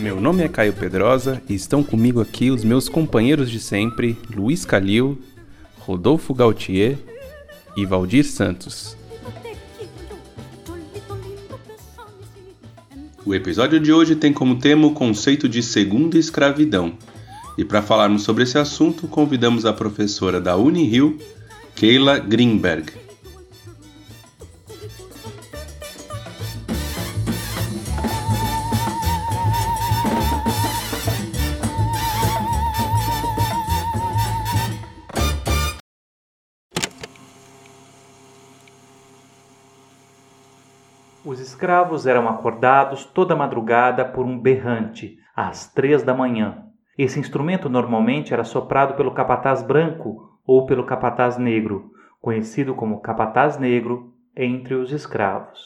Meu nome é Caio Pedrosa e estão comigo aqui os meus companheiros de sempre, Luiz Calil, Rodolfo Gautier e Valdir Santos. O episódio de hoje tem como tema o conceito de segunda escravidão. E para falarmos sobre esse assunto, convidamos a professora da Unirio, Keila Greenberg. Escravos eram acordados toda madrugada por um berrante, às três da manhã. Esse instrumento normalmente era soprado pelo capataz branco ou pelo capataz negro, conhecido como capataz negro entre os escravos.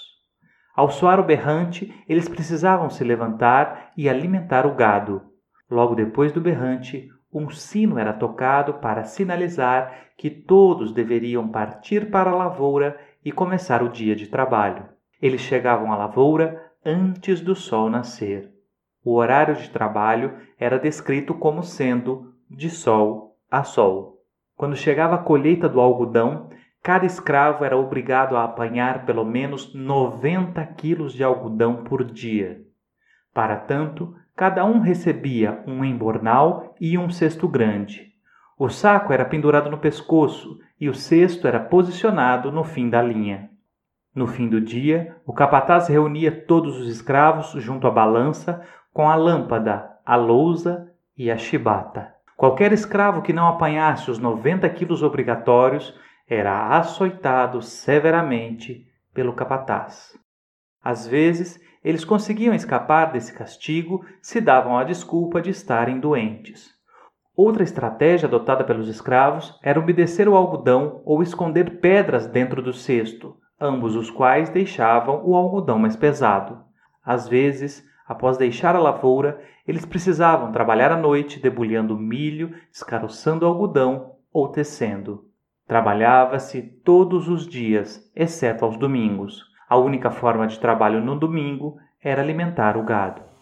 Ao soar o berrante, eles precisavam se levantar e alimentar o gado. Logo depois do berrante, um sino era tocado para sinalizar que todos deveriam partir para a lavoura e começar o dia de trabalho. Eles chegavam à lavoura antes do sol nascer. O horário de trabalho era descrito como sendo de sol a sol. Quando chegava a colheita do algodão, cada escravo era obrigado a apanhar pelo menos 90 quilos de algodão por dia. Para tanto, cada um recebia um embornal e um cesto grande. O saco era pendurado no pescoço e o cesto era posicionado no fim da linha. No fim do dia, o capataz reunia todos os escravos junto à balança com a lâmpada, a lousa e a chibata. Qualquer escravo que não apanhasse os 90 quilos obrigatórios era açoitado severamente pelo capataz. Às vezes, eles conseguiam escapar desse castigo se davam a desculpa de estarem doentes. Outra estratégia adotada pelos escravos era umedecer o algodão ou esconder pedras dentro do cesto, ambos os quais deixavam o algodão mais pesado. Às vezes, após deixar a lavoura, eles precisavam trabalhar à noite debulhando milho, escaroçando algodão ou tecendo. Trabalhava-se todos os dias, exceto aos domingos. A única forma de trabalho no domingo era alimentar o gado.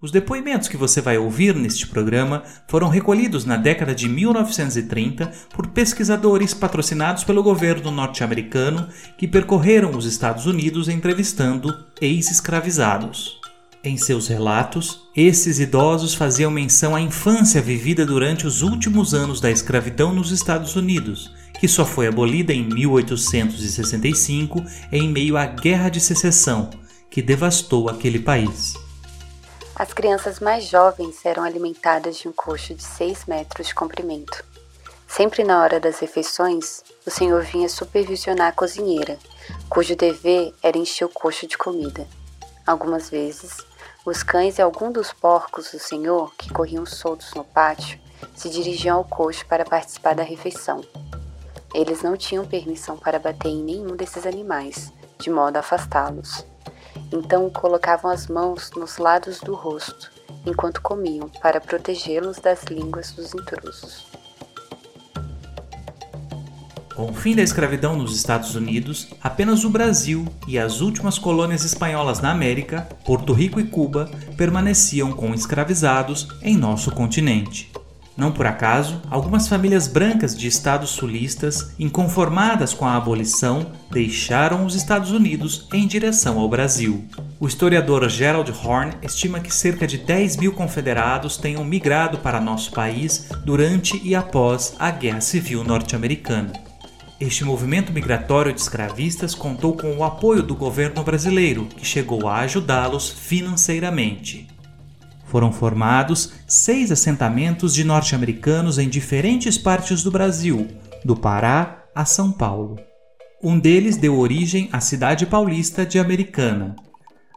Os depoimentos que você vai ouvir neste programa foram recolhidos na década de 1930 por pesquisadores patrocinados pelo governo norte-americano que percorreram os Estados Unidos entrevistando ex-escravizados. Em seus relatos, esses idosos faziam menção à infância vivida durante os últimos anos da escravidão nos Estados Unidos, que só foi abolida em 1865 em meio à Guerra de Secessão, que devastou aquele país. As crianças mais jovens eram alimentadas de um coxo de 6 metros de comprimento. Sempre na hora das refeições, o senhor vinha supervisionar a cozinheira, cujo dever era encher o coxo de comida. Algumas vezes, os cães e algum dos porcos do senhor, que corriam soltos no pátio, se dirigiam ao coxo para participar da refeição. Eles não tinham permissão para bater em nenhum desses animais, de modo a afastá-los. Então colocavam as mãos nos lados do rosto enquanto comiam para protegê-los das línguas dos intrusos. Com o fim da escravidão nos Estados Unidos, apenas o Brasil e as últimas colônias espanholas na América, Porto Rico e Cuba, permaneciam com escravizados em nosso continente. Não por acaso, algumas famílias brancas de estados sulistas, inconformadas com a abolição, deixaram os Estados Unidos em direção ao Brasil. O historiador Gerald Horn estima que cerca de 10 mil confederados tenham migrado para nosso país durante e após a Guerra Civil Norte-Americana. Este movimento migratório de escravistas contou com o apoio do governo brasileiro, que chegou a ajudá-los financeiramente. Foram formados seis assentamentos de norte-americanos em diferentes partes do Brasil, do Pará a São Paulo. Um deles deu origem à cidade paulista de Americana.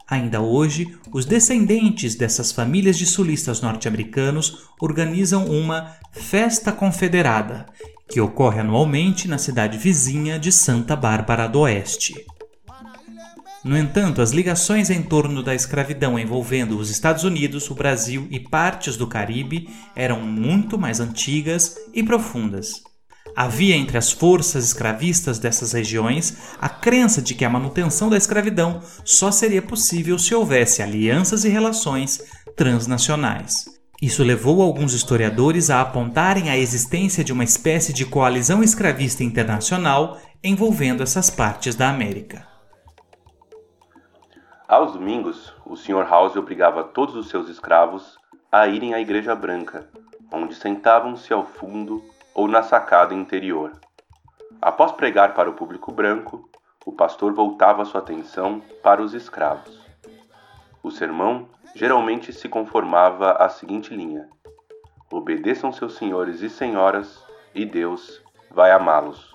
Ainda hoje, os descendentes dessas famílias de sulistas norte-americanos organizam uma Festa Confederada, que ocorre anualmente na cidade vizinha de Santa Bárbara do Oeste. No entanto, as ligações em torno da escravidão envolvendo os Estados Unidos, o Brasil e partes do Caribe eram muito mais antigas e profundas. Havia entre as forças escravistas dessas regiões a crença de que a manutenção da escravidão só seria possível se houvesse alianças e relações transnacionais. Isso levou alguns historiadores a apontarem a existência de uma espécie de coalizão escravista internacional envolvendo essas partes da América. Aos domingos, o Sr. House obrigava todos os seus escravos a irem à Igreja Branca, onde sentavam-se ao fundo ou na sacada interior. Após pregar para o público branco, o pastor voltava sua atenção para os escravos. O sermão geralmente se conformava à seguinte linha: Obedeçam seus senhores e senhoras, e Deus vai amá-los.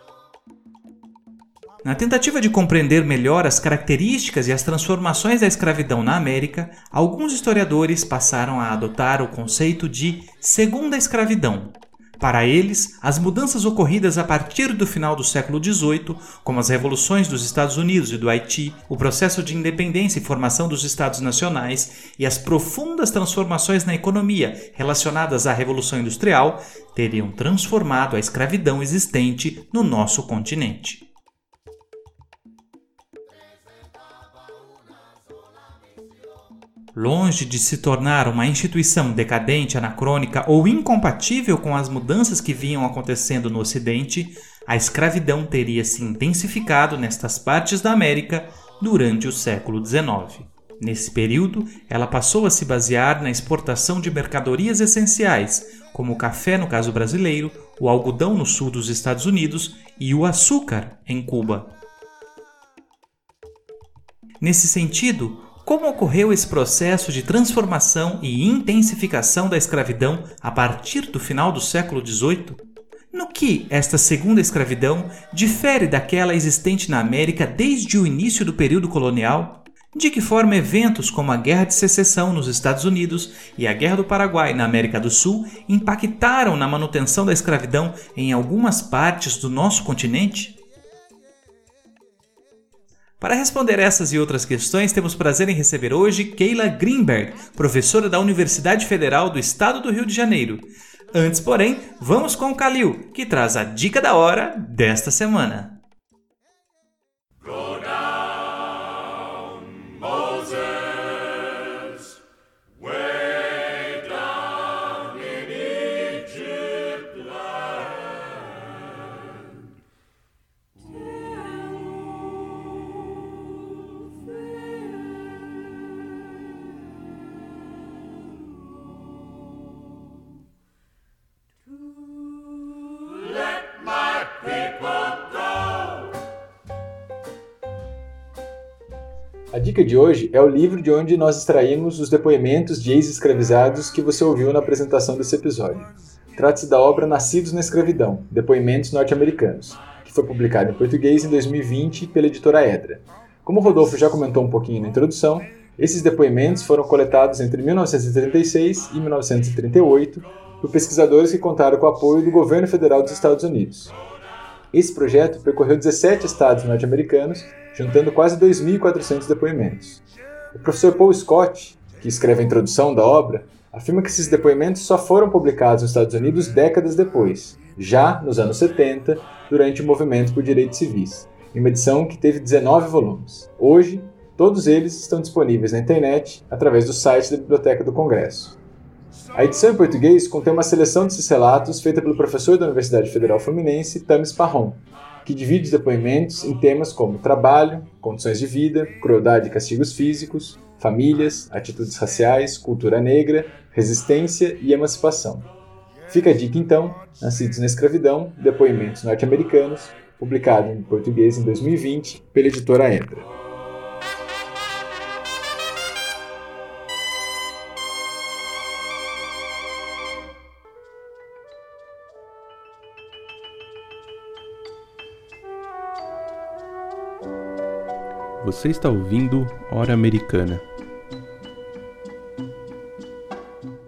Na tentativa de compreender melhor as características e as transformações da escravidão na América, alguns historiadores passaram a adotar o conceito de segunda escravidão, para eles, as mudanças ocorridas a partir do final do século XVIII, como as revoluções dos Estados Unidos e do Haiti, o processo de independência e formação dos Estados nacionais e as profundas transformações na economia relacionadas à Revolução Industrial, teriam transformado a escravidão existente no nosso continente. Longe de se tornar uma instituição decadente, anacrônica ou incompatível com as mudanças que vinham acontecendo no Ocidente, a escravidão teria se intensificado nestas partes da América durante o século XIX. Nesse período, ela passou a se basear na exportação de mercadorias essenciais, como o café no caso brasileiro, o algodão no sul dos Estados Unidos e o açúcar em Cuba. Nesse sentido, como ocorreu esse processo de transformação e intensificação da escravidão a partir do final do século XVIII? No que esta segunda escravidão difere daquela existente na América desde o início do período colonial? De que forma eventos como a Guerra de Secessão nos Estados Unidos e a Guerra do Paraguai na América do Sul impactaram na manutenção da escravidão em algumas partes do nosso continente? Para responder essas e outras questões, temos prazer em receber hoje Keila Greenberg, professora da Universidade Federal do Estado do Rio de Janeiro. Antes, porém, vamos com o Kalil, que traz a dica da hora desta semana. A dica de hoje é o livro de onde nós extraímos os depoimentos de ex-escravizados que você ouviu na apresentação desse episódio. Trata-se da obra Nascidos na Escravidão, Depoimentos Norte-Americanos, que foi publicada em português em 2020 pela editora Edra. Como Rodolfo já comentou um pouquinho na introdução, esses depoimentos foram coletados entre 1936 e 1938 por pesquisadores que contaram com o apoio do governo federal dos Estados Unidos. Esse projeto percorreu 17 estados norte-americanos, juntando quase 2.400 depoimentos. O professor Paul Scott, que escreve a introdução da obra, afirma que esses depoimentos só foram publicados nos Estados Unidos décadas depois, já nos anos 70, durante o movimento por direitos civis, em uma edição que teve 19 volumes. Hoje, todos eles estão disponíveis na internet através do site da Biblioteca do Congresso. A edição em português contém uma seleção desses relatos feita pelo professor da Universidade Federal Fluminense, Tamis Parron, que divide os depoimentos em temas como trabalho, condições de vida, crueldade e castigos físicos, famílias, atitudes raciais, cultura negra, resistência e emancipação. Fica a dica então, Nascidos na Escravidão, Depoimentos Norte-Americanos, publicado em português em 2020 pela editora Edra. Você está ouvindo Hora Americana.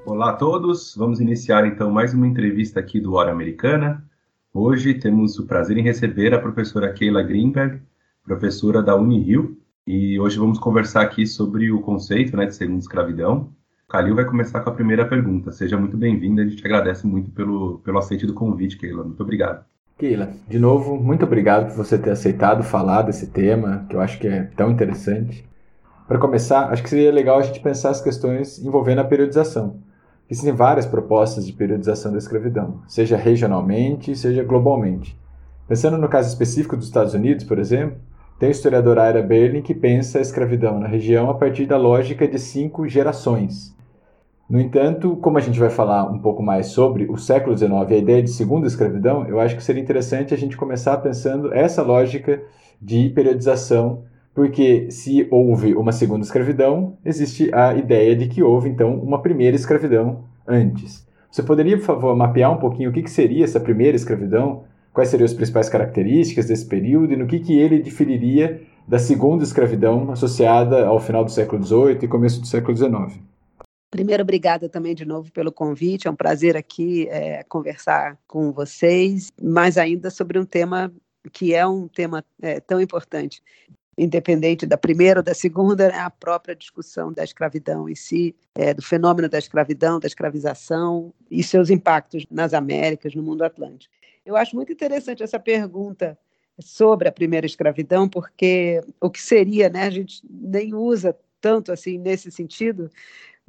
Olá a todos, vamos iniciar então mais uma entrevista aqui do Hora Americana. Hoje temos o prazer em receber a professora Keila Greenberg, professora da Unirio, e hoje vamos conversar aqui sobre o conceito né, de segunda escravidão. Calil vai começar com a primeira pergunta. Seja muito bem-vinda, a gente agradece muito pelo, pelo aceite do convite, Keila. Muito obrigado. Keila, de novo, muito obrigado por você ter aceitado falar desse tema, que eu acho que é tão interessante. Para começar, acho que seria legal a gente pensar as questões envolvendo a periodização. Existem várias propostas de periodização da escravidão, seja regionalmente, seja globalmente. Pensando no caso específico dos Estados Unidos, por exemplo, tem o historiador Ira Berlin que pensa a escravidão na região a partir da lógica de cinco gerações, no entanto, como a gente vai falar um pouco mais sobre o século XIX e a ideia de segunda escravidão, eu acho que seria interessante a gente começar pensando essa lógica de periodização, porque se houve uma segunda escravidão, existe a ideia de que houve então uma primeira escravidão antes. Você poderia, por favor, mapear um pouquinho o que, seria essa primeira escravidão? Quais seriam as principais características desse período e no que, que ele diferiria da segunda escravidão associada ao final do século XVIII e começo do século XIX? Primeiro, obrigada também de novo pelo convite. É um prazer aqui é, conversar com vocês, mais ainda sobre um tema que é um tema é, tão importante, independente da primeira ou da segunda, né, a própria discussão da escravidão em si, é, do fenômeno da escravidão, da escravização e seus impactos nas Américas, no mundo atlântico. Eu acho muito interessante essa pergunta sobre a primeira escravidão, porque o que seria, né, a gente nem usa tanto assim nesse sentido,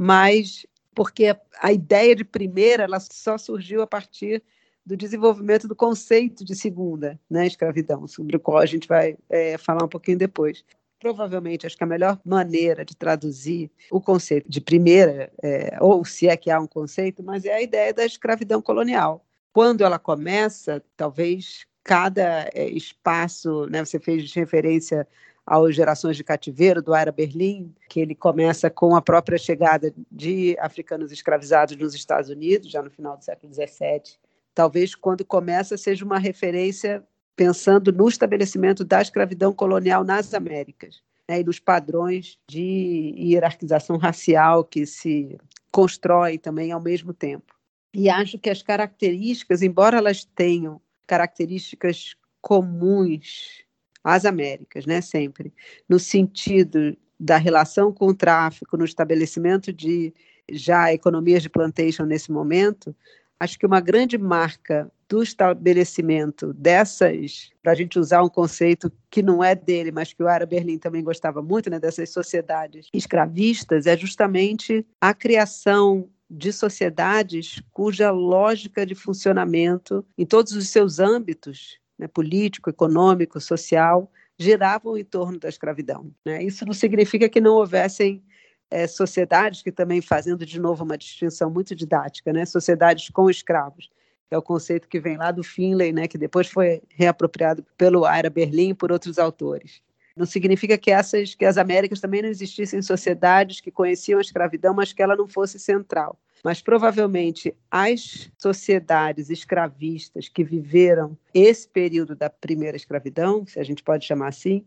mas porque a ideia de primeira ela só surgiu a partir do desenvolvimento do conceito de segunda, né, escravidão, sobre o qual a gente vai é, falar um pouquinho depois. Provavelmente, acho que a melhor maneira de traduzir o conceito de primeira, é, ou se é que há um conceito, mas é a ideia da escravidão colonial. Quando ela começa, talvez cada é, espaço, né, você fez referência às gerações de cativeiro do Aira Berlim, que ele começa com a própria chegada de africanos escravizados nos Estados Unidos, já no final do século XVII. Talvez quando começa seja uma referência pensando no estabelecimento da escravidão colonial nas Américas né, e nos padrões de hierarquização racial que se constroem também ao mesmo tempo. E acho que as características, embora elas tenham características comuns às Américas, né, sempre, no sentido da relação com o tráfico, no estabelecimento de já economias de plantation nesse momento, acho que uma grande marca do estabelecimento dessas, para a gente usar um conceito que não é dele, mas que o Ara Berlim também gostava muito, né, dessas sociedades escravistas, é justamente a criação de sociedades cuja lógica de funcionamento em todos os seus âmbitos né, político, econômico, social, giravam em torno da escravidão. Né? Isso não significa que não houvessem é, sociedades que também, fazendo de novo uma distinção muito didática, né? sociedades com escravos, é o conceito que vem lá do Finlay, né? que depois foi reapropriado pelo Ira Berlin e por outros autores. Não significa que essas, que as Américas também não existissem sociedades que conheciam a escravidão, mas que ela não fosse central mas provavelmente as sociedades escravistas que viveram esse período da primeira escravidão, se a gente pode chamar assim,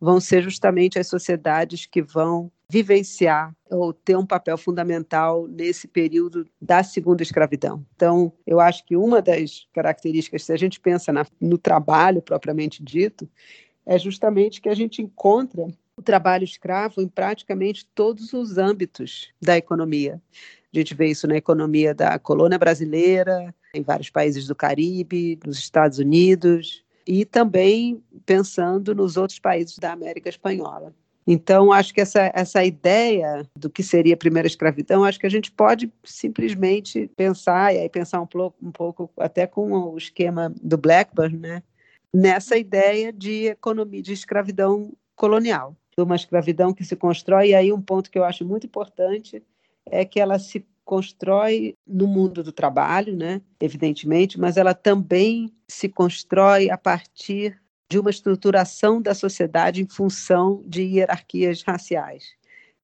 vão ser justamente as sociedades que vão vivenciar ou ter um papel fundamental nesse período da segunda escravidão. Então, eu acho que uma das características, se a gente pensa na, no trabalho propriamente dito, é justamente que a gente encontra o trabalho escravo em praticamente todos os âmbitos da economia. A gente vê isso na economia da colônia brasileira, em vários países do Caribe, nos Estados Unidos, e também pensando nos outros países da América Espanhola. Então, acho que essa, essa ideia do que seria a primeira escravidão, acho que a gente pode simplesmente pensar, e aí pensar um pouco, um pouco até com o esquema do Blackburn, né? nessa ideia de economia de escravidão colonial, de uma escravidão que se constrói, e aí um ponto que eu acho muito importante é que ela se constrói no mundo do trabalho, né? evidentemente, mas ela também se constrói a partir de uma estruturação da sociedade em função de hierarquias raciais.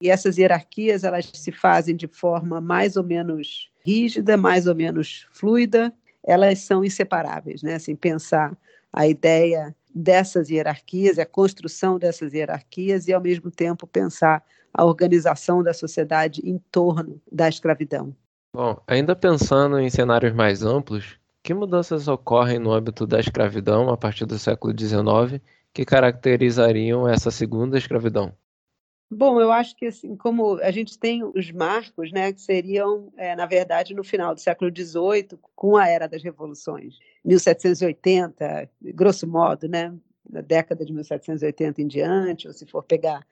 E essas hierarquias elas se fazem de forma mais ou menos rígida, mais ou menos fluida, elas são inseparáveis, né? Assim, pensar a ideia dessas hierarquias, a construção dessas hierarquias e, ao mesmo tempo, pensar a organização da sociedade em torno da escravidão. Bom, ainda pensando em cenários mais amplos, que mudanças ocorrem no âmbito da escravidão a partir do século XIX que caracterizariam essa segunda escravidão? Bom, eu acho que assim, como a gente tem os marcos, né, que seriam, é, na verdade, no final do século XVIII, com a era das revoluções, 1780, grosso modo, né, da década de 1780 em diante, ou se for pegar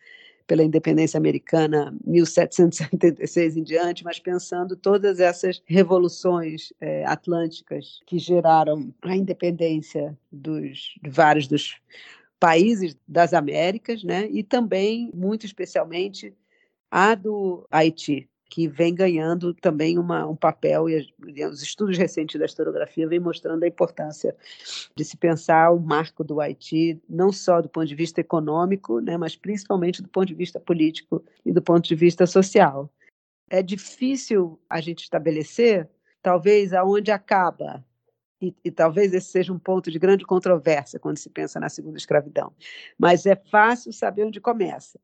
pela independência americana 1776 em diante, mas pensando todas essas revoluções é, atlânticas que geraram a independência dos de vários dos países das Américas, né? E também, muito especialmente, a do Haiti, que vem ganhando também uma, um papel, e os estudos recentes da historiografia vêm mostrando a importância de se pensar o marco do Haiti, não só do ponto de vista econômico, né, mas principalmente do ponto de vista político e do ponto de vista social. É difícil a gente estabelecer, talvez, aonde acaba e, e, talvez esse seja um ponto de grande controvérsia quando se pensa na segunda escravidão. Mas é fácil saber onde começa.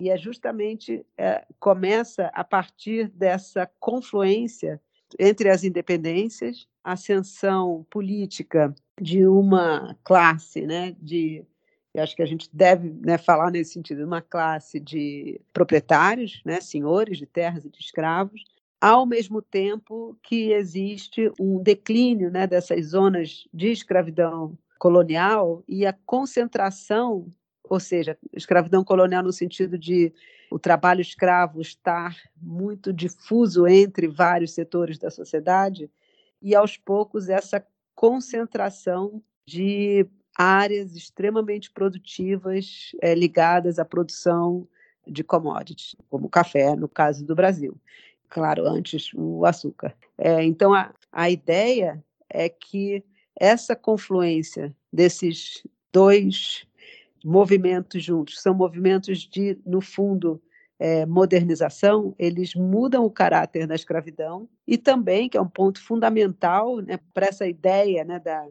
E é justamente é, começa a partir dessa confluência entre as independências, a ascensão política de uma classe, né, de eu acho que a gente deve né, falar nesse sentido, uma classe de proprietários, né, senhores de terras e de escravos, ao mesmo tempo que existe um declínio né, dessas zonas de escravidão colonial e a concentração, ou seja, escravidão colonial no sentido de o trabalho escravo estar muito difuso entre vários setores da sociedade, e aos poucos essa concentração de áreas extremamente produtivas é, ligadas à produção de commodities, como o café, no caso do Brasil claro, antes o açúcar. É, então, a, a ideia é que essa confluência desses dois movimentos juntos, são movimentos de, no fundo, é, modernização, eles mudam o caráter da escravidão e também, que é um ponto fundamental né, para essa ideia né, da,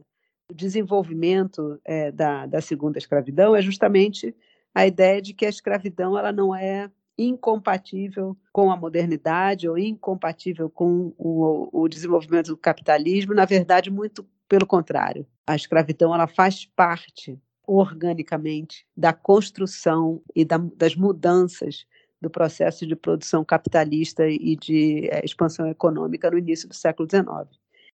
do desenvolvimento é, da, da segunda escravidão, é justamente a ideia de que a escravidão ela não é incompatível com a modernidade ou incompatível com o, o, desenvolvimento do capitalismo, na verdade, muito pelo contrário. A escravidão ela faz parte organicamente da construção e da, das mudanças do processo de produção capitalista e de é, expansão econômica no início do século XIX.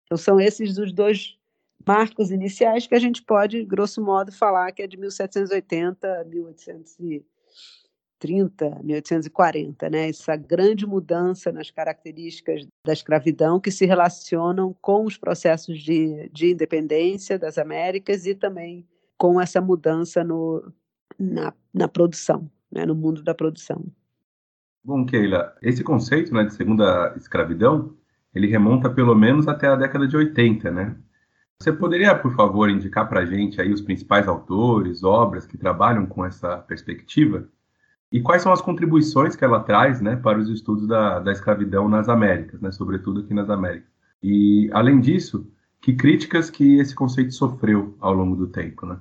Então, são esses os dois marcos iniciais que a gente pode, grosso modo, falar que é de 1780 a 1800 1830, 1840, né? Essa grande mudança nas características da escravidão que se relacionam com os processos de, de independência das Américas e também com essa mudança no, na, na produção, né? no mundo da produção. Bom, Keila, esse conceito né, de segunda escravidão, ele remonta pelo menos até a década de 80, né? Você poderia, por favor, indicar para a gente aí os principais autores, obras que trabalham com essa perspectiva? E quais são as contribuições que ela traz né, para os estudos da, da escravidão nas Américas, né, sobretudo aqui nas Américas? E, além disso, que críticas que esse conceito sofreu ao longo do tempo, né?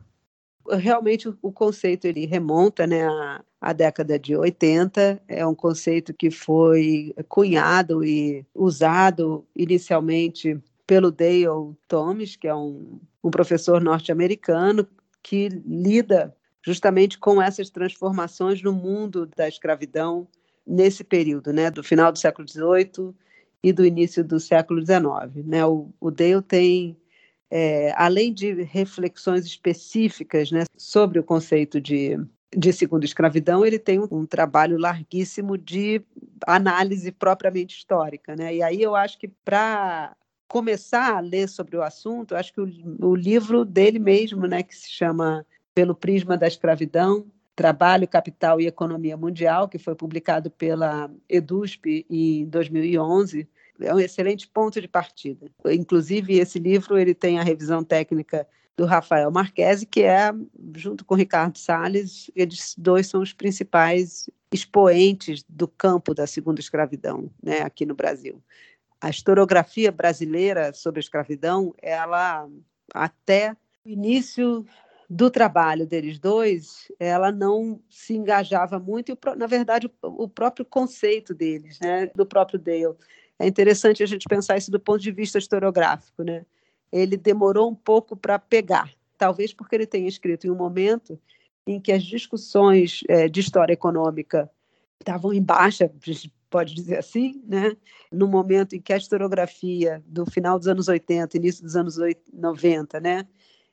Realmente o conceito ele remonta né, à, à década de 80, é um conceito que foi cunhado e usado inicialmente pelo Dale Thomas, que é um, um professor norte-americano que lida justamente com essas transformações no mundo da escravidão nesse período, né, do final do século XVIII e do início do século XIX. Né? O, o Dale tem, é, além de reflexões específicas né, sobre o conceito de, de segunda escravidão, ele tem um, um, trabalho larguíssimo de análise propriamente histórica. Né? E aí eu acho que para começar a ler sobre o assunto, acho que o, o livro dele mesmo, né, que se chama pelo prisma da escravidão, Trabalho, Capital e Economia Mundial, que foi publicado pela EDUSP em 2011, é um excelente ponto de partida. Inclusive, esse livro ele tem a revisão técnica do Rafael Marquesi, que é, junto com Ricardo Salles, eles dois são os principais expoentes do campo da segunda escravidão né, aqui no Brasil. A historiografia brasileira sobre a escravidão, ela até o início do trabalho deles dois, ela não se engajava muito, e, na verdade, o, próprio conceito deles, né, do próprio Dale. É interessante a gente pensar isso do ponto de vista historiográfico. Né? Ele demorou um pouco para pegar, talvez porque ele tenha escrito em um momento em que as discussões é, de história econômica estavam em baixa, pode dizer assim, né? no momento em que a historiografia do final dos anos 80, início dos anos 90, né?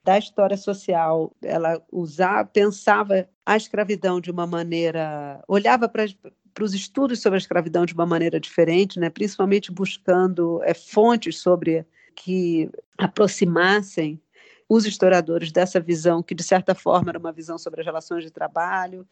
da história social, ela usava, pensava a escravidão de uma maneira, olhava para para os estudos sobre a escravidão de uma maneira diferente, né? principalmente buscando é, fontes sobre que aproximassem os historiadores dessa visão que de certa forma era uma visão sobre as relações de trabalho,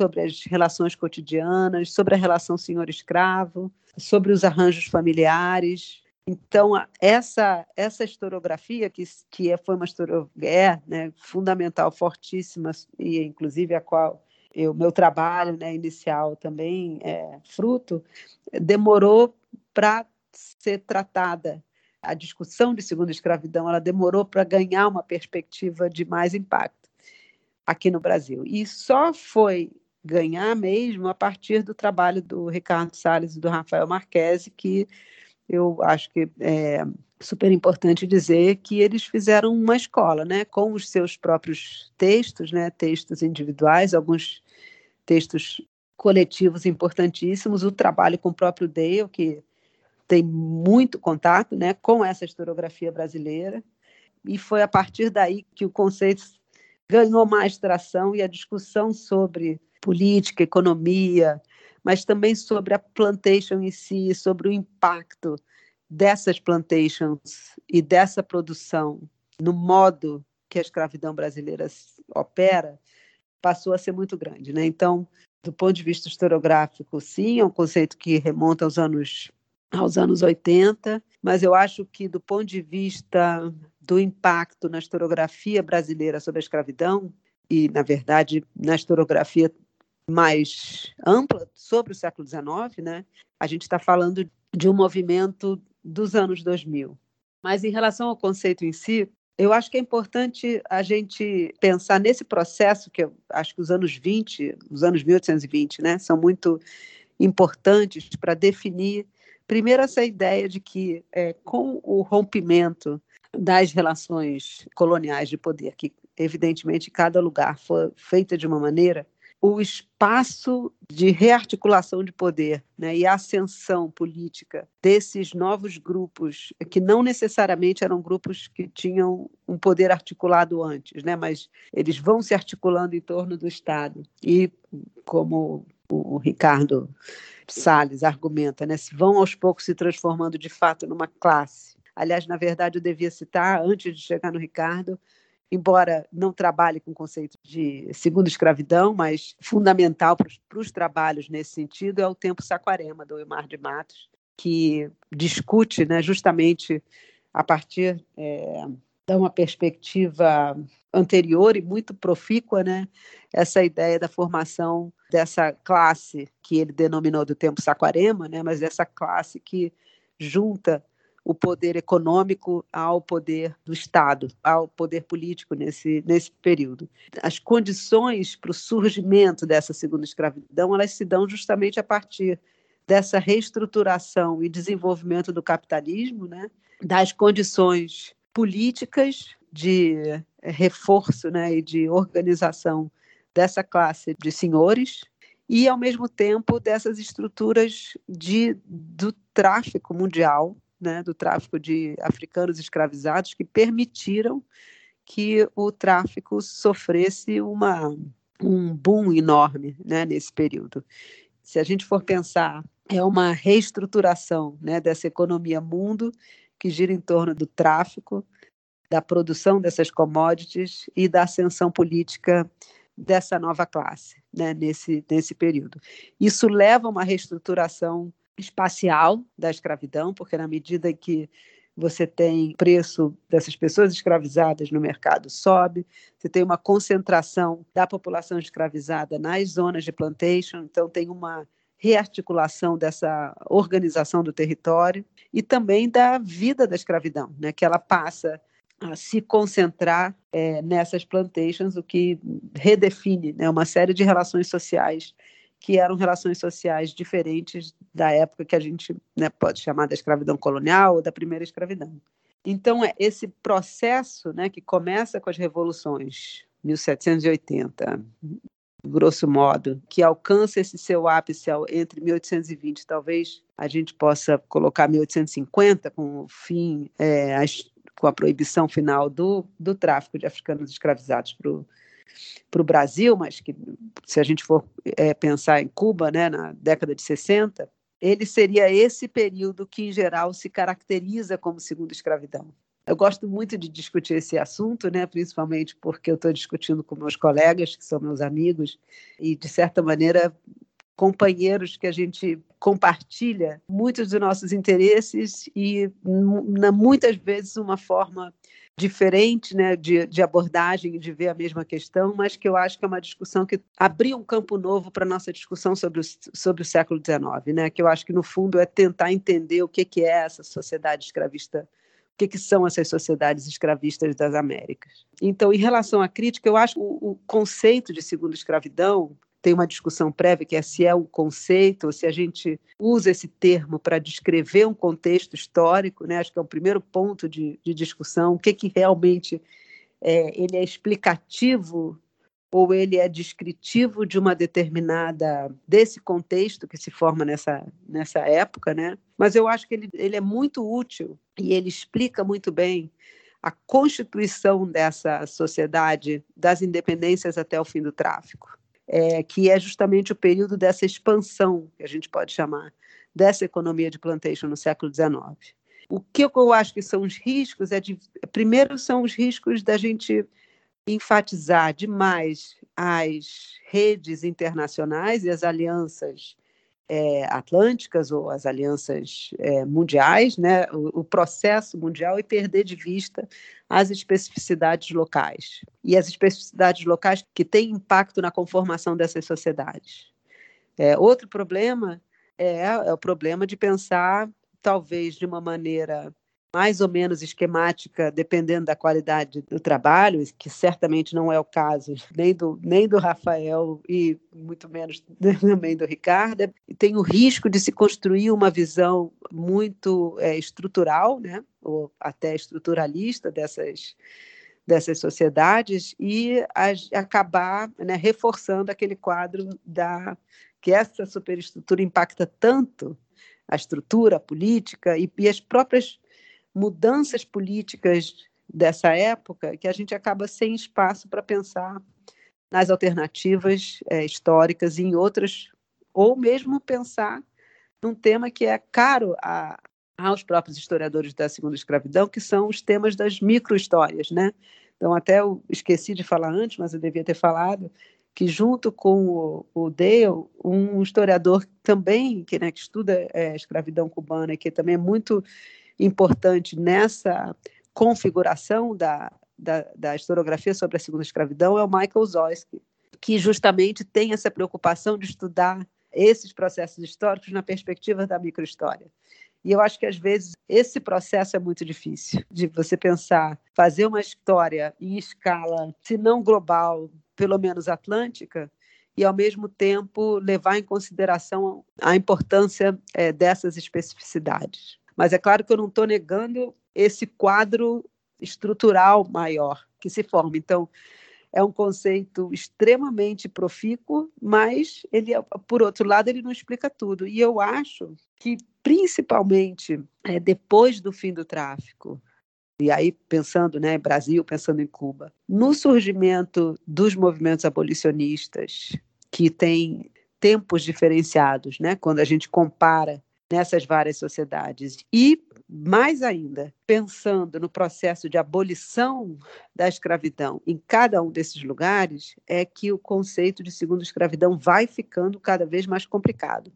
sobre as relações cotidianas, sobre a relação senhor-escravo, sobre os arranjos familiares, então, essa, essa historiografia, que, que é, foi uma historiografia é, né, fundamental, fortíssima, e inclusive a qual o meu trabalho né, inicial também é fruto, demorou para ser tratada. A discussão de segunda escravidão ela demorou para ganhar uma perspectiva de mais impacto aqui no Brasil. E só foi ganhar mesmo a partir do trabalho do Ricardo Salles e do Rafael Marquesi, que eu acho que é super importante dizer que eles fizeram uma escola, né, com os seus próprios textos, né, textos individuais, alguns textos coletivos importantíssimos, o trabalho com o próprio Dale, que tem muito contato, né, com essa historiografia brasileira, e foi a partir daí que o conceito ganhou mais tração e a discussão sobre política, economia, mas também sobre a plantation em si, sobre o impacto dessas plantations e dessa produção no modo que a escravidão brasileira opera, passou a ser muito grande. Né? Então, do ponto de vista historiográfico, sim, é um conceito que remonta aos anos, aos anos 80, mas eu acho que, do ponto de vista do impacto na historiografia brasileira sobre a escravidão, e, na verdade, na historiografia mais ampla sobre o século XIX, né? A gente está falando de um movimento dos anos 2000. Mas em relação ao conceito em si, eu acho que é importante a gente pensar nesse processo que eu acho que os anos 20, os anos 1820, né, são muito importantes para definir primeiro essa ideia de que é, com o rompimento das relações coloniais de poder, que evidentemente cada lugar foi feita de uma maneira, o espaço de rearticulação de poder né, e ascensão política desses novos grupos, que não necessariamente eram grupos que tinham um poder articulado antes, né, mas eles vão se articulando em torno do Estado. E, como o Ricardo Salles argumenta, né, vão aos poucos se transformando de fato numa classe. Aliás, na verdade, eu devia citar, antes de chegar no Ricardo, embora não trabalhe com o conceito de segunda escravidão, mas fundamental para os trabalhos nesse sentido é o Tempo Saquarema, do Emar de Matos, que discute né, justamente a partir é, de uma perspectiva anterior e muito profícua, né, essa ideia da formação dessa classe que ele denominou do Tempo Saquarema, né, mas dessa classe que junta o poder econômico ao poder do Estado, ao poder político nesse, nesse período. As condições para o surgimento dessa segunda escravidão, elas se dão justamente a partir dessa reestruturação e desenvolvimento do capitalismo, né, das condições políticas de reforço né, e de organização dessa classe de senhores e, ao mesmo tempo, dessas estruturas de, do tráfico mundial né, do tráfico de africanos escravizados que permitiram que o tráfico sofresse uma, um boom enorme né, nesse período. Se a gente for pensar, é uma reestruturação né, dessa economia mundo que gira em torno do tráfico, da produção dessas commodities e da ascensão política dessa nova classe né, nesse, nesse período. Isso leva a uma reestruturação espacial da escravidão, porque na medida que você tem preço dessas pessoas escravizadas no mercado sobe, você tem uma concentração da população escravizada nas zonas de plantation, então tem uma rearticulação dessa organização do território e também da vida da escravidão, né, que ela passa a se concentrar é, nessas plantations, o que redefine né, uma série de relações sociais que eram relações sociais diferentes da época que a gente né, pode chamar da escravidão colonial ou da primeira escravidão. Então, é esse processo né, que começa com as revoluções, 1780, grosso modo, que alcança esse seu ápice entre 1820, talvez a gente possa colocar 1850, com o fim, é, as, com a proibição final do, do tráfico de africanos escravizados para o Brasil, mas que se a gente for é, pensar em Cuba, né, na década de 60, ele seria esse período que, em geral, se caracteriza como segunda escravidão. Eu gosto muito de discutir esse assunto, né, principalmente porque eu estou discutindo com meus colegas, que são meus amigos, e, de certa maneira, companheiros que a gente compartilha muitos dos nossos interesses e, muitas vezes, uma forma diferente né, de, de abordagem de ver a mesma questão, mas que eu acho que é uma discussão que abriu um campo novo para a nossa discussão sobre o, sobre o século XIX, né, que eu acho que, no fundo, é tentar entender o que, que é essa sociedade escravista o que, que, são essas sociedades escravistas das Américas. Então, em relação à crítica, eu acho que o, o conceito de segunda escravidão tem uma discussão prévia que é se é um conceito ou se a gente usa esse termo para descrever um contexto histórico, né? Acho que é o primeiro ponto de, de discussão. O que, que realmente é, ele é explicativo ou ele é descritivo de uma determinada desse contexto que se forma nessa nessa época, né? Mas eu acho que ele, ele é muito útil e ele explica muito bem a constituição dessa sociedade das independências até o fim do tráfico é, que é justamente o período dessa expansão, que a gente pode chamar, dessa economia de plantation no século XIX. O que eu acho que são os riscos é de, primeiro são os riscos da gente enfatizar demais as redes internacionais e as alianças é, atlânticas ou as alianças é, mundiais, né, o, o, processo mundial e perder de vista as especificidades locais e as especificidades locais que têm impacto na conformação dessas sociedades. É, outro problema é, é o problema de pensar, talvez de uma maneira mais ou menos esquemática, dependendo da qualidade do trabalho, que certamente não é o caso nem do, nem do Rafael e muito menos também do Ricardo. Tem o risco de se construir uma visão muito é, estrutural, né, ou até estruturalista dessas dessas sociedades e acabar né, reforçando aquele quadro da que essa superestrutura impacta tanto a estrutura a política e, e as próprias mudanças políticas dessa época que a gente acaba sem espaço para pensar nas alternativas é, históricas e em outras, ou mesmo pensar num tema que é caro a, aos próprios historiadores da segunda escravidão, que são os temas das microhistórias, né? Então, até eu esqueci de falar antes, mas eu devia ter falado, que junto com o, o Dale, um historiador também que, né, que estuda é, escravidão cubana, que também é muito importante nessa configuração da, da, da, historiografia sobre a segunda escravidão é o Michael Zoisky, que justamente tem essa preocupação de estudar esses processos históricos na perspectiva da microhistória. E eu acho que às vezes esse processo é muito difícil de você pensar, fazer uma história em escala, se não global, pelo menos atlântica, e ao mesmo tempo levar em consideração a importância é, dessas especificidades. Mas é claro que eu não estou negando esse quadro estrutural maior que se forma. Então, é um conceito extremamente profícuo, mas ele, por outro lado, ele não explica tudo. E eu acho que, principalmente é, depois do fim do tráfico, e aí pensando né, Brasil, pensando em Cuba, no surgimento dos movimentos abolicionistas, que têm tempos diferenciados, né, quando a gente compara nessas várias sociedades. E, mais ainda, pensando no processo de abolição da escravidão em cada um desses lugares, é que o conceito de segunda escravidão vai ficando cada vez mais complicado.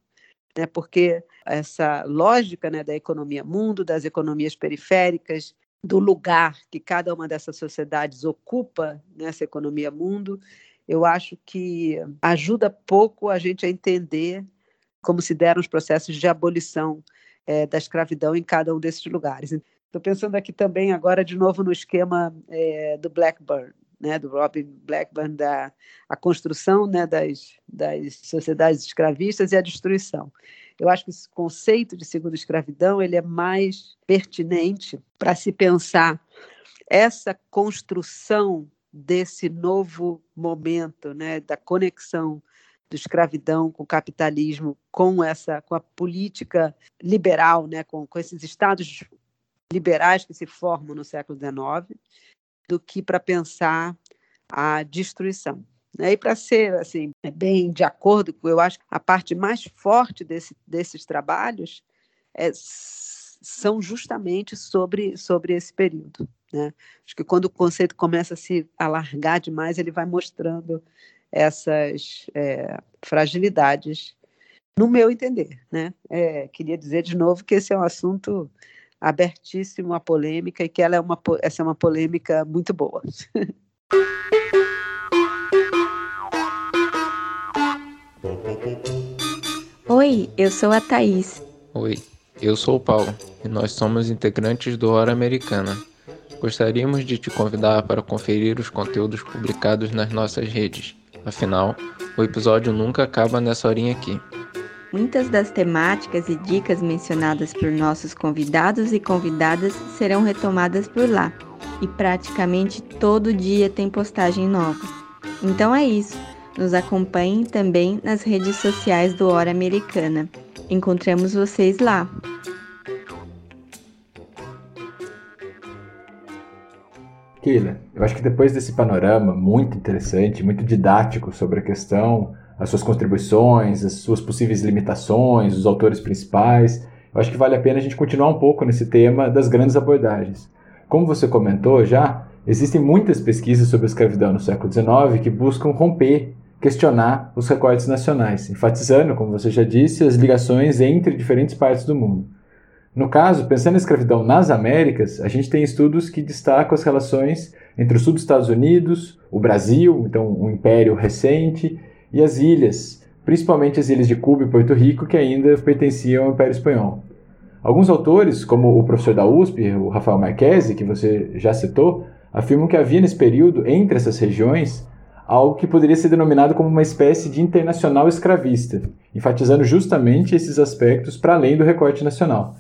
Né? Porque essa lógica né, da economia mundo, das economias periféricas, do lugar que cada uma dessas sociedades ocupa nessa economia mundo, eu acho que ajuda pouco a gente a entender como se deram os processos de abolição é, da escravidão em cada um desses lugares. Estou pensando aqui também agora de novo no esquema é, do Blackburn, né, do Robin Blackburn, da a construção né, das, das sociedades escravistas e a destruição. Eu acho que esse conceito de segunda escravidão ele é mais pertinente para se pensar essa construção desse novo momento, né, da conexão do escravidão com o capitalismo, com essa, com a política liberal, né, com, com esses estados liberais que se formam no século XIX, do que para pensar a destruição. Né? E para ser assim bem de acordo eu acho, a parte mais forte desse, desses trabalhos é, são justamente sobre, sobre esse período. Né? Acho que quando o conceito começa a se alargar demais, ele vai mostrando essas é, fragilidades, no meu entender. Né? É, queria dizer de novo que esse é um assunto abertíssimo à polêmica e que ela é uma, essa é uma polêmica muito boa. Oi, eu sou a Thaís. Oi, eu sou o Paulo e nós somos integrantes do Hora Americana. Gostaríamos de te convidar para conferir os conteúdos publicados nas nossas redes. Afinal, o episódio nunca acaba nessa horinha aqui. Muitas das temáticas e dicas mencionadas por nossos convidados e convidadas serão retomadas por lá, e praticamente todo dia tem postagem nova. Então é isso. Nos acompanhem também nas redes sociais do Hora Americana. Encontramos vocês lá. Keila, eu acho que depois desse panorama muito interessante, muito didático sobre a questão, as suas contribuições, as suas possíveis limitações, os autores principais, eu acho que vale a pena a gente continuar um pouco nesse tema das grandes abordagens. Como você comentou já, existem muitas pesquisas sobre a escravidão no século XIX que buscam romper questionar os recortes nacionais, enfatizando, como você já disse, as ligações entre diferentes partes do mundo. No caso, pensando na escravidão nas Américas, a gente tem estudos que destacam as relações entre o sul dos Estados Unidos, o Brasil, então um império recente, e as ilhas, principalmente as ilhas de Cuba e Porto Rico, que ainda pertenciam ao Império Espanhol. Alguns autores, como o professor da USP, o Rafael Marquesi, que você já citou, afirmam que havia nesse período, entre essas regiões, algo que poderia ser denominado como uma espécie de internacional escravista, enfatizando justamente esses aspectos para além do recorte nacional.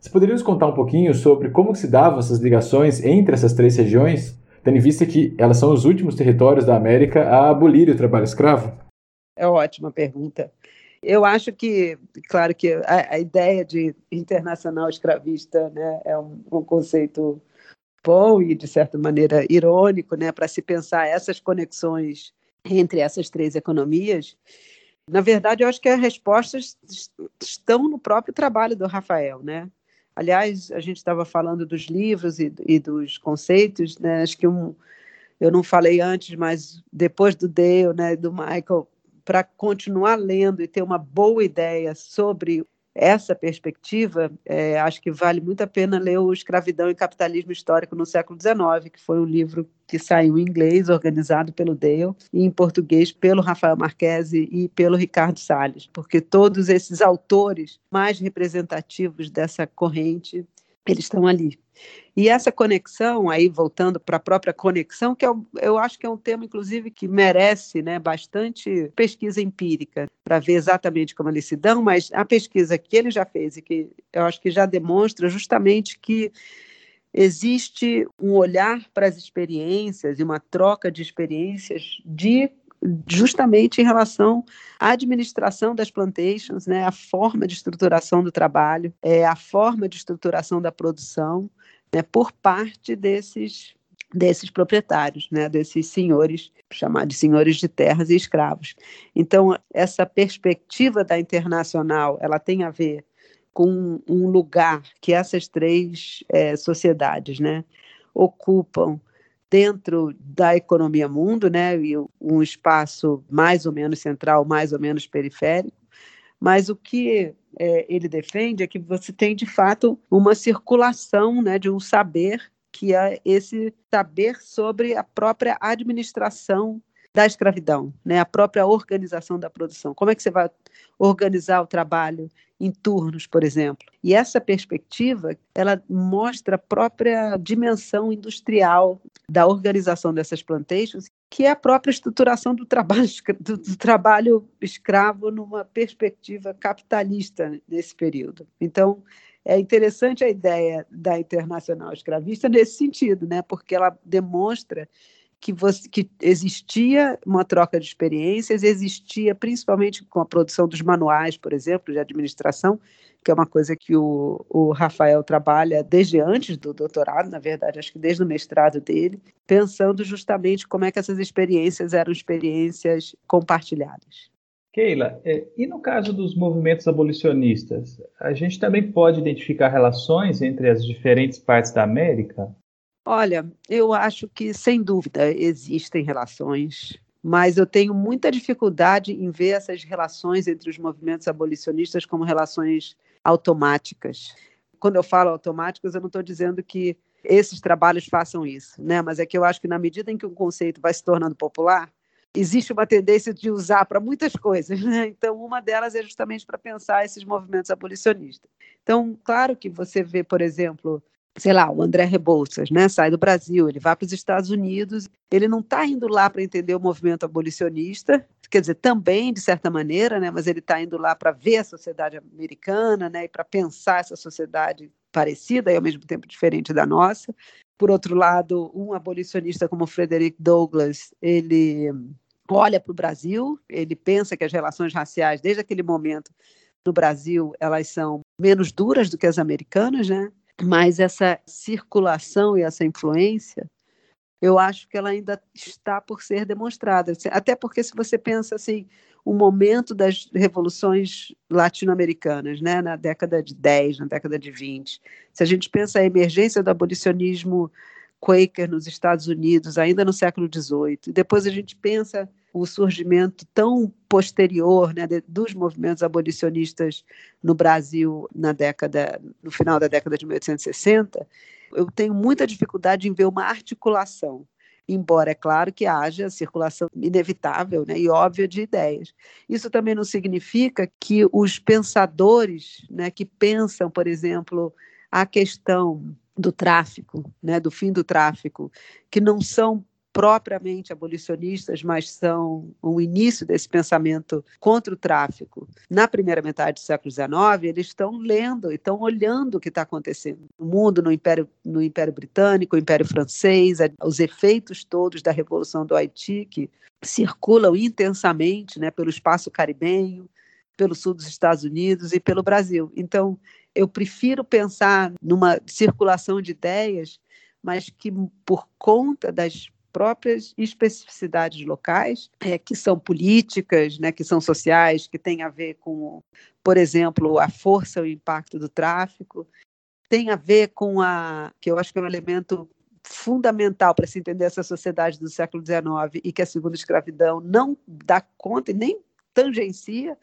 Você poderia nos contar um pouquinho sobre como se davam essas ligações entre essas três regiões, tendo em vista que elas são os últimos territórios da América a abolir o trabalho escravo? É ótima pergunta. Eu acho que, claro que a, a ideia de internacional escravista né, é um, um conceito bom e, de certa maneira, irônico, né, para se pensar essas conexões entre essas três economias. Na verdade, eu acho que as respostas estão no próprio trabalho do Rafael, né? Aliás, a gente estava falando dos livros e, e dos conceitos, né? Acho que um, eu não falei antes, mas depois do Dale, né, do Michael, para continuar lendo e ter uma boa ideia sobre essa perspectiva, é, acho que vale muito a pena ler o Escravidão e Capitalismo Histórico no século XIX, que foi um livro que saiu em inglês, organizado pelo Dale, e em português pelo Rafael Marquesi e pelo Ricardo Salles, porque todos esses autores mais representativos dessa corrente, eles estão ali. E essa conexão, aí voltando para a própria conexão, que eu, é eu acho que é um tema, inclusive, que merece né, bastante pesquisa empírica para ver exatamente como eles se dão, mas a pesquisa que ele já fez e que eu acho que já demonstra justamente que existe um olhar para as experiências e uma troca de experiências de justamente em relação à administração das plantations, né, a forma de estruturação do trabalho, é, a forma de estruturação da produção, né, por parte desses desses proprietários, né, desses senhores, chamados de senhores de terras e escravos. Então, essa perspectiva da internacional, ela tem a ver com um lugar que essas três é, sociedades, né, ocupam dentro da economia mundo, né, e um espaço mais ou menos central, mais ou menos periférico, mas o que é, ele defende é que você tem, de fato, uma circulação né, de um saber, que é esse saber sobre a própria administração da escravidão, né? a própria organização da produção. Como é que você vai organizar o trabalho em turnos, por exemplo? E essa perspectiva, ela mostra a própria dimensão industrial da organização dessas plantations, que é a própria estruturação do trabalho, do, do trabalho escravo numa perspectiva capitalista nesse período. Então, é interessante a ideia da internacional escravista nesse sentido, né? porque ela demonstra que, você, que existia uma troca de experiências, existia principalmente com a produção dos manuais, por exemplo, de administração, que é uma coisa que o, o Rafael trabalha desde antes do doutorado, na verdade, acho que desde o mestrado dele, pensando justamente como é que essas experiências eram experiências compartilhadas. Keila, é, e no caso dos movimentos abolicionistas, a gente também pode identificar relações entre as diferentes partes da América? Olha, eu acho que, sem dúvida, existem relações, mas eu tenho muita dificuldade em ver essas relações entre os movimentos abolicionistas como relações automáticas. Quando eu falo automáticas, eu não estou dizendo que esses trabalhos façam isso, né? mas é que eu acho que, na medida em que um conceito vai se tornando popular, existe uma tendência de usar para muitas coisas. Né? Então, uma delas é justamente para pensar esses movimentos abolicionistas. Então, claro que você vê, por exemplo, sei lá, o André Rebouças, né, sai do Brasil, ele vai para os Estados Unidos, ele não está indo lá para entender o movimento abolicionista, quer dizer, também de certa maneira, né, mas ele está indo lá para ver a sociedade americana, né, e para pensar essa sociedade parecida e ao mesmo tempo diferente da nossa. Por outro lado, um abolicionista como Frederick Douglass, ele olha para o Brasil, ele pensa que as relações raciais, desde aquele momento no Brasil, elas são menos duras do que as americanas, né? Mas essa circulação e essa influência, eu acho que ela ainda está por ser demonstrada. Até porque, se você pensa assim, o momento das revoluções latino-americanas, né, na década de 10, na década de 20, se a gente pensa a emergência do abolicionismo Quaker nos Estados Unidos, ainda no século XVIII, e depois a gente pensa o surgimento tão posterior né, dos movimentos abolicionistas no Brasil na década, no final da década de 1860, eu tenho muita dificuldade em ver uma articulação, embora é claro que haja circulação inevitável né, e óbvia de ideias. Isso também não significa que os pensadores né, que pensam, por exemplo, a questão do tráfico, né, do fim do tráfico, que não são propriamente abolicionistas, mas são o início desse pensamento contra o tráfico. Na primeira metade do século XIX, eles estão lendo e estão olhando o que está acontecendo no mundo, no Império, no Império Britânico, no Império Francês, os efeitos todos da Revolução do Haiti, que circulam intensamente né, pelo espaço caribenho, pelo sul dos Estados Unidos e pelo Brasil. Então, eu prefiro pensar numa circulação de ideias, mas que, por conta das próprias especificidades locais, é, que são políticas, né, que são sociais, que têm a ver com, por exemplo, a força e o impacto do tráfico, tem a ver com a, que eu acho que é um elemento fundamental para se entender essa sociedade do século XIX e que a segunda escravidão não dá conta e nem tangencia,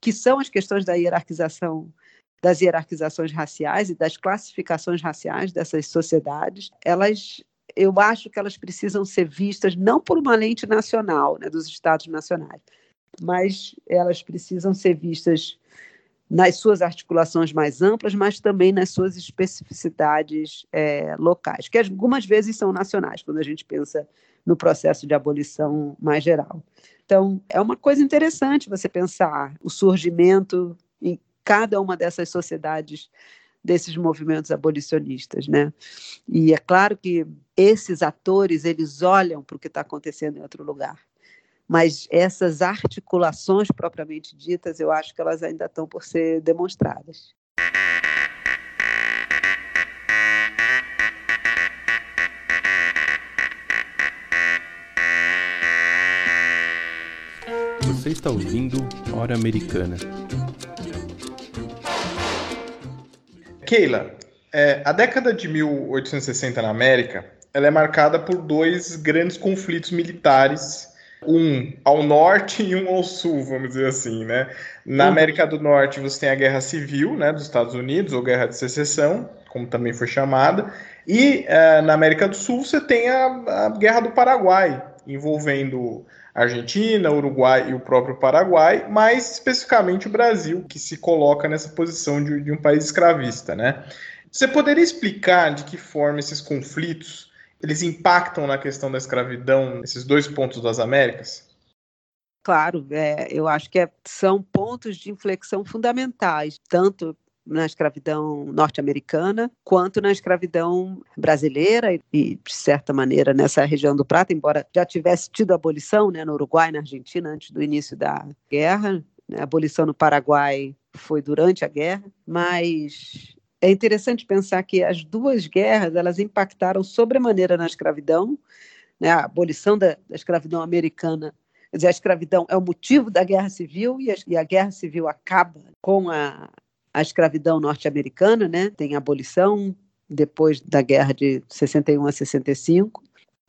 que são as questões da hierarquização das hierarquizações raciais e das classificações raciais dessas sociedades, elas eu acho que elas precisam ser vistas não por uma lente nacional, né, dos estados nacionais, mas elas precisam ser vistas nas suas articulações mais amplas, mas também nas suas especificidades é, locais, que algumas vezes são nacionais, quando a gente pensa no processo de abolição mais geral. Então, é uma coisa interessante você pensar o surgimento em cada uma dessas sociedades desses movimentos abolicionistas, né? E é claro que esses atores eles olham para o que está acontecendo em outro lugar, mas essas articulações propriamente ditas, eu acho que elas ainda estão por ser demonstradas. Você está ouvindo Hora Americana. Keila, é, a década de 1860 na América ela é marcada por dois grandes conflitos militares, um ao norte e um ao sul, vamos dizer assim, né? Na uhum. América do Norte você tem a Guerra Civil, né, dos Estados Unidos, ou Guerra de Secessão, como também foi chamada, e uh, na América do Sul você tem a, a Guerra do Paraguai, envolvendo Argentina, Uruguai e o próprio Paraguai, mais especificamente o Brasil, que se coloca nessa posição de, de um país escravista, né? Você poderia explicar de que forma esses conflitos eles impactam na questão da escravidão, esses dois pontos das Américas? Claro, é, eu acho que é, são pontos de inflexão fundamentais, tanto na escravidão norte-americana, quanto na escravidão brasileira e, de certa maneira, nessa região do Prata, embora já tivesse tido abolição né, no Uruguai, na Argentina, antes do início da guerra. Né, a abolição no Paraguai foi durante a guerra, mas é interessante pensar que as duas guerras elas impactaram sobremaneira na escravidão, né, a abolição da, da escravidão americana Quer dizer, a escravidão é o motivo da guerra civil e a, e a guerra civil acaba com a, a escravidão norte-americana, né? Tem abolição depois da guerra de 61 a 65.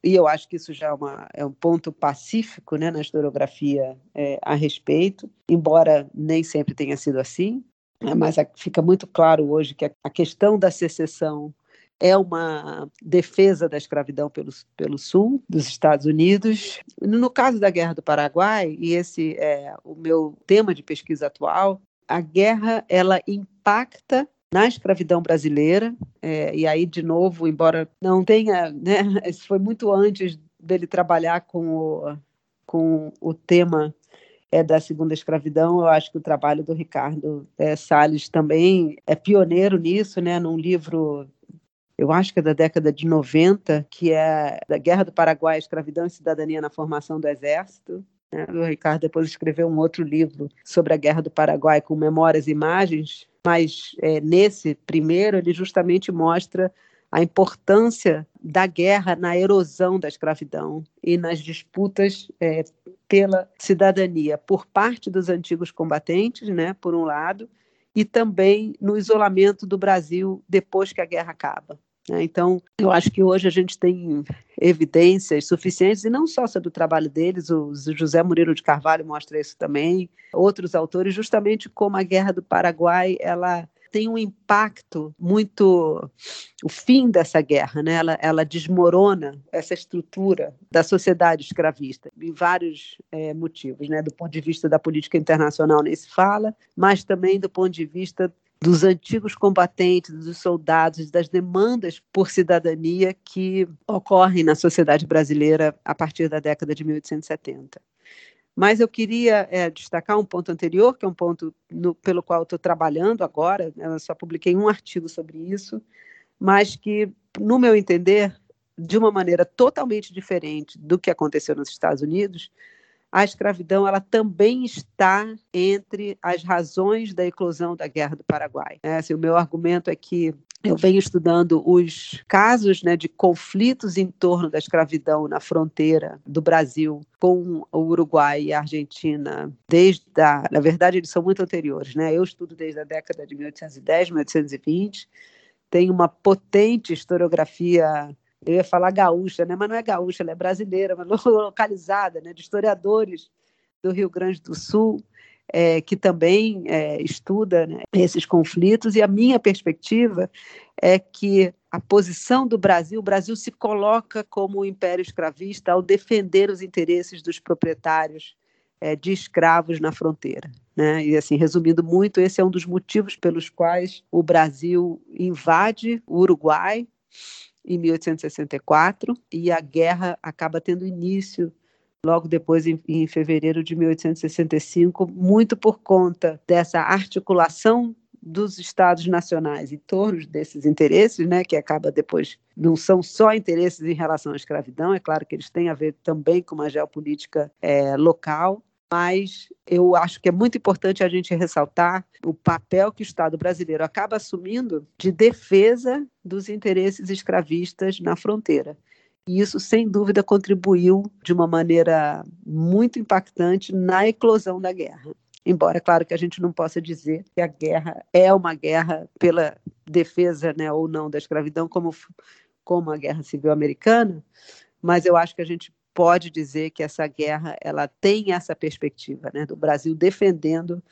E eu acho que isso já é, uma, é um ponto pacífico né, na historiografia é, a respeito, embora nem sempre tenha sido assim. Né, mas fica muito claro hoje que a, questão da secessão é uma defesa da escravidão pelo, pelo sul dos Estados Unidos. No caso da Guerra do Paraguai, e esse é o meu tema de pesquisa atual, a guerra ela impacta na escravidão brasileira, é, e aí, de novo, embora não tenha, né, isso foi muito antes dele trabalhar com o, com o tema é, da segunda escravidão, eu acho que o trabalho do Ricardo é, Salles também é pioneiro nisso, né, num livro eu acho que é da década de 90, que é da Guerra do Paraguai, Escravidão e Cidadania na Formação do Exército. Né? O Ricardo depois escreveu um outro livro sobre a Guerra do Paraguai com memórias e imagens, mas é, nesse primeiro ele justamente mostra a importância da guerra na erosão da escravidão e nas disputas é, pela cidadania por parte dos antigos combatentes, né, por um lado, e também no isolamento do Brasil depois que a guerra acaba. Né? Então, eu acho que hoje a gente tem evidências suficientes, e não só sobre o trabalho deles, o José Murilo de Carvalho mostra isso também, outros autores, justamente como a Guerra do Paraguai, ela tem um impacto muito. O fim dessa guerra, né? ela, ela desmorona essa estrutura da sociedade escravista, em vários é, motivos. Né? Do ponto de vista da política internacional, nem se fala, mas também do ponto de vista dos antigos combatentes, dos soldados, das demandas por cidadania que ocorrem na sociedade brasileira a partir da década de 1870. Mas eu queria é, destacar um ponto anterior, que é um ponto no, pelo qual estou trabalhando agora, né, eu só publiquei um artigo sobre isso, mas que, no meu entender, de uma maneira totalmente diferente do que aconteceu nos Estados Unidos, a escravidão ela também está entre as razões da eclosão da Guerra do Paraguai. É, assim, o meu argumento é que eu venho estudando os casos né, de conflitos em torno da escravidão na fronteira do Brasil com o Uruguai e a Argentina desde a, na verdade eles são muito anteriores, né? Eu estudo desde a década de 1810, 1820. Tem uma potente historiografia eu ia falar gaúcha, né? mas não é gaúcha, ela é brasileira, mas localizada, né? de historiadores do Rio Grande do Sul, é, que também é, estuda né, esses conflitos, e a minha perspectiva é que a posição do Brasil, o Brasil se coloca como um império escravista ao defender os interesses dos proprietários é, de escravos na fronteira. Né? E assim, resumindo muito, esse é um dos motivos pelos quais o Brasil invade o Uruguai em 1864 e a guerra acaba tendo início logo depois, em, em fevereiro de 1865, muito por conta dessa articulação dos estados nacionais em torno desses interesses, né, que acaba depois não são só interesses em relação à escravidão, é claro que eles têm a ver também com uma geopolítica é, local, mas eu acho que é muito importante a gente ressaltar o papel que o Estado brasileiro acaba assumindo de defesa dos interesses escravistas na fronteira. E isso, sem dúvida, contribuiu de uma maneira muito impactante na eclosão da guerra. Embora, claro, que a gente não possa dizer que a guerra é uma guerra pela defesa né, ou não da escravidão, como, como a Guerra Civil Americana, mas eu acho que a gente pode dizer que essa guerra ela tem essa perspectiva né, do Brasil defendendo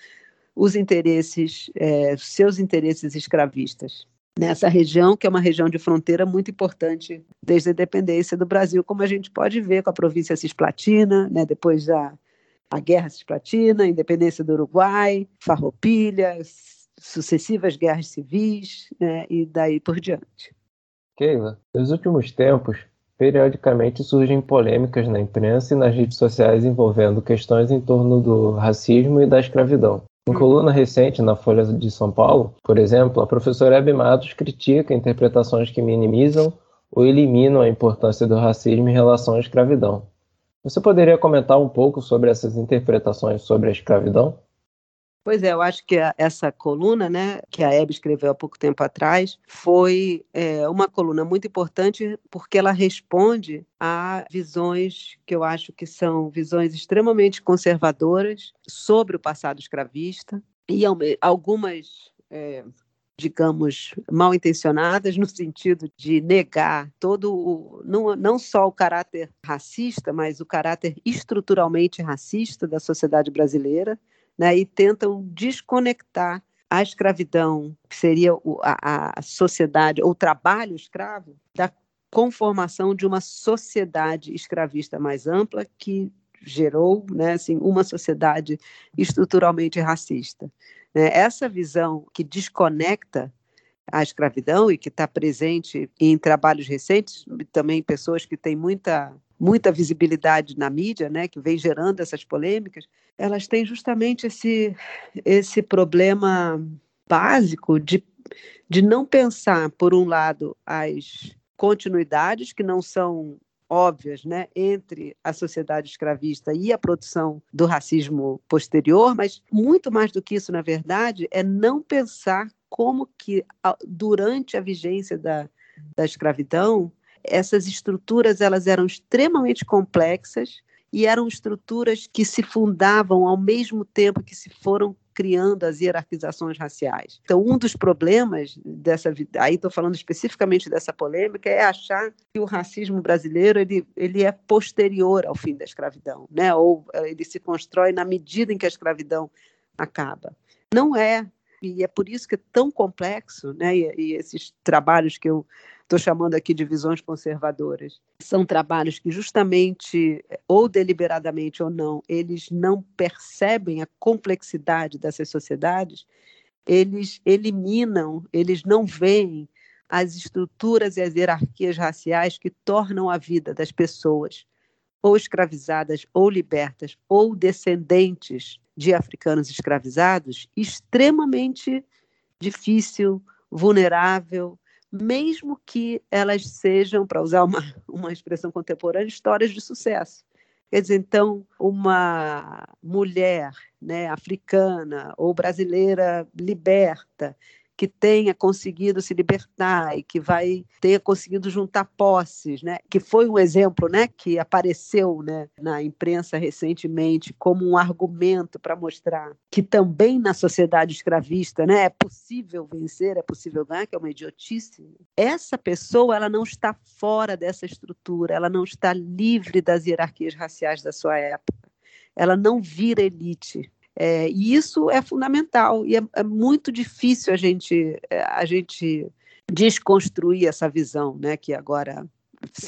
os interesses, é, seus interesses escravistas. nessa região, que é uma região de fronteira muito importante desde a independência do Brasil, como a gente pode ver com a província cisplatina, né, depois da a Guerra Cisplatina, a independência do Uruguai, Farroupilha, sucessivas guerras civis né, e daí por diante. Keila, nos últimos tempos, periodicamente surgem polêmicas na imprensa e nas redes sociais envolvendo questões em torno do racismo e da escravidão. Em coluna recente na Folha de São Paulo, por exemplo, a professora Hebe Matos critica interpretações que minimizam ou eliminam a importância do racismo em relação à escravidão. Você poderia comentar um pouco sobre essas interpretações sobre a escravidão? Pois é, eu acho que a, essa coluna, né, que a Hebe escreveu há pouco tempo atrás, foi é, uma coluna muito importante porque ela responde a visões que eu acho que são visões extremamente conservadoras sobre o passado escravista e algumas é, digamos, mal intencionadas, no sentido de negar todo o, não, não só o caráter racista, mas o caráter estruturalmente racista da sociedade brasileira, né, e tentam desconectar a escravidão, que seria a, a sociedade, ou o trabalho escravo, da conformação de uma sociedade escravista mais ampla que gerou né, assim, uma sociedade estruturalmente racista. Né? Essa visão que desconecta a escravidão e que está presente em trabalhos recentes, também pessoas que têm muita muita visibilidade na mídia, né, que vem gerando essas polêmicas, elas têm justamente esse, esse problema básico de, de não pensar, por um lado, as continuidades que não são óbvias né, entre a sociedade escravista e a produção do racismo posterior, mas muito mais do que isso, na verdade, é não pensar como que, durante a vigência da, da escravidão, essas estruturas elas eram extremamente complexas e eram estruturas que se fundavam ao mesmo tempo que se foram criando as hierarquizações raciais. Então, um dos problemas dessa, aí estou falando especificamente dessa polêmica, é achar que o racismo brasileiro ele, ele é posterior ao fim da escravidão, né? Ou eh, ele se constrói na medida em que a escravidão acaba. Não é, e é por isso que é tão complexo, né? E, e esses trabalhos que eu estou chamando aqui de visões conservadoras. São trabalhos que, justamente, ou deliberadamente ou não, eles não percebem a complexidade dessas sociedades, eles eliminam, eles não veem as estruturas e as hierarquias raciais que tornam a vida das pessoas, ou escravizadas, ou libertas, ou descendentes de africanos escravizados, extremamente difícil, vulnerável, mesmo que elas sejam, para usar uma, uma expressão contemporânea, histórias de sucesso. Quer dizer, então, uma mulher né, africana ou brasileira liberta, que tenha conseguido se libertar e que vai tenha conseguido juntar posses, né? Que foi um exemplo, né, que apareceu, né, na imprensa recentemente como um argumento para mostrar que também na sociedade escravista, né, é possível vencer, é possível ganhar, que é uma idiotice. Essa pessoa, ela não está fora dessa estrutura, ela não está livre das hierarquias raciais da sua época. Ela não vira elite, é, e isso é fundamental e é, é, muito difícil a gente, é, a gente desconstruir essa visão, né, que agora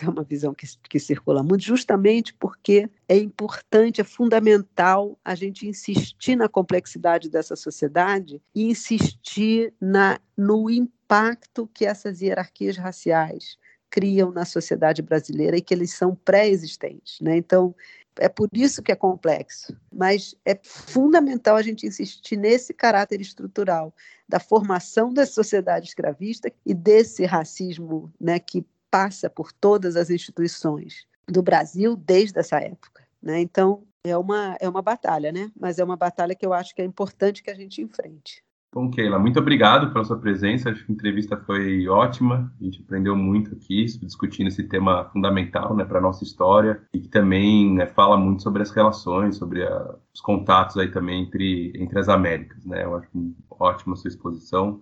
é uma visão que, que circula muito, justamente porque é importante, é fundamental a gente insistir na complexidade dessa sociedade e insistir na, no impacto que essas hierarquias raciais criam na sociedade brasileira e que eles são pré-existentes. Né? Então, é por isso que é complexo, mas é fundamental a gente insistir nesse caráter estrutural da formação da sociedade escravista e desse racismo né, que passa por todas as instituições do Brasil desde essa época. Né? Então, é uma, é uma batalha, né? mas é uma batalha que eu acho que é importante que a gente enfrente. Bom, Keila, muito obrigado pela sua presença. Acho que a entrevista foi ótima. A gente aprendeu muito aqui discutindo esse tema fundamental né, para a nossa história e que também né, fala muito sobre as relações, sobre a, os contatos aí também entre, entre as Américas. Né? Eu acho ótima a sua exposição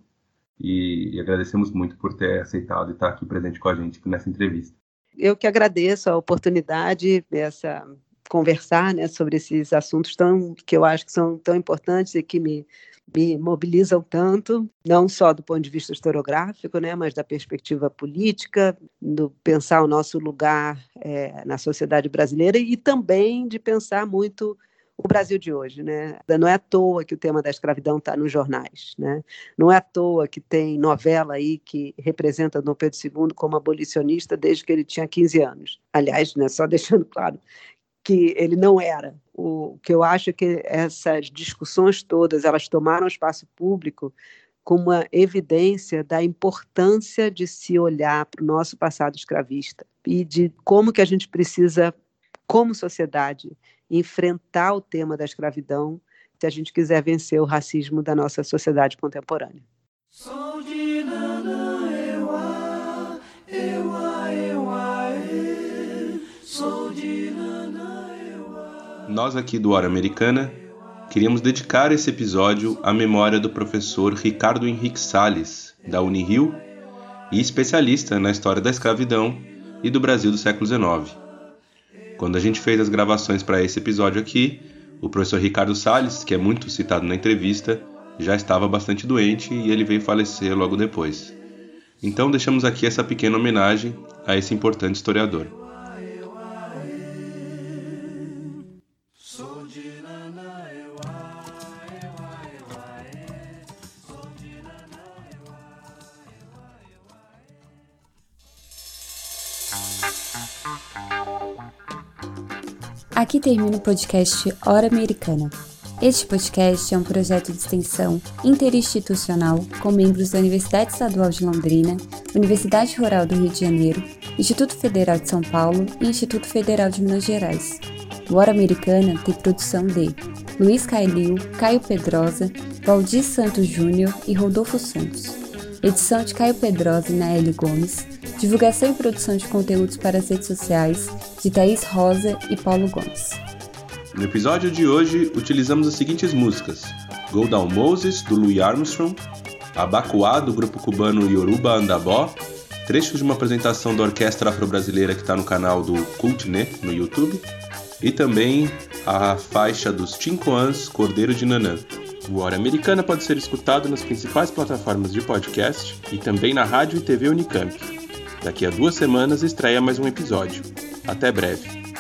e, e agradecemos muito por ter aceitado e estar aqui presente com a gente nessa entrevista. Eu que agradeço a oportunidade, essa conversar né, sobre esses assuntos tão, que eu acho que são tão importantes e que me, me mobilizam tanto, não só do ponto de vista historiográfico, né, mas da perspectiva política, do pensar o nosso lugar é, na sociedade brasileira e também de pensar muito o Brasil de hoje, né? Não é à toa que o tema da escravidão está nos jornais, né? Não é à toa que tem novela aí que representa Dom Pedro II como abolicionista desde que ele tinha 15 anos. Aliás, né, só deixando claro que ele não era. O que eu acho é que essas discussões todas, elas tomaram espaço público com uma evidência da importância de se olhar para o nosso passado escravista e de como que a gente precisa, como sociedade, enfrentar o tema da escravidão se a gente quiser vencer o racismo da nossa sociedade contemporânea. Nós aqui do Hora Americana queríamos dedicar esse episódio à memória do professor Ricardo Henrique Salles, da Unirio, e especialista na história da escravidão e do Brasil do século XIX. Quando a gente fez as gravações para esse episódio aqui, o professor Ricardo Salles, que é muito citado na entrevista, já estava bastante doente e ele veio falecer logo depois. Então deixamos aqui essa pequena homenagem a esse importante historiador. Aqui termina o podcast Hora Americana. Este podcast é um projeto de extensão interinstitucional com membros da Universidade Estadual de Londrina, Universidade Rural do Rio de Janeiro, Instituto Federal de São Paulo e Instituto Federal de Minas Gerais. O Hora Americana tem produção de Luiz Cailil, Caio Pedrosa, Valdir Santos Júnior e Rodolfo Santos. Edição de Caio Pedrosa e Naeli Gomes. Divulgação e produção de conteúdos para as redes sociais de Thaís Rosa e Paulo Gomes. No episódio de hoje, utilizamos as seguintes músicas: Go Down Moses, do Louis Armstrong, Abacuá, do grupo cubano Yoruba Andabó, trechos de uma apresentação da Orquestra Afro-Brasileira que está no canal do Cultne no YouTube, e também a faixa dos Tincoans Cordeiro de Nanã. O Hora Americana pode ser escutado nas principais plataformas de podcast e também na rádio e TV Unicamp. Daqui a duas semanas estreia mais um episódio. Até breve.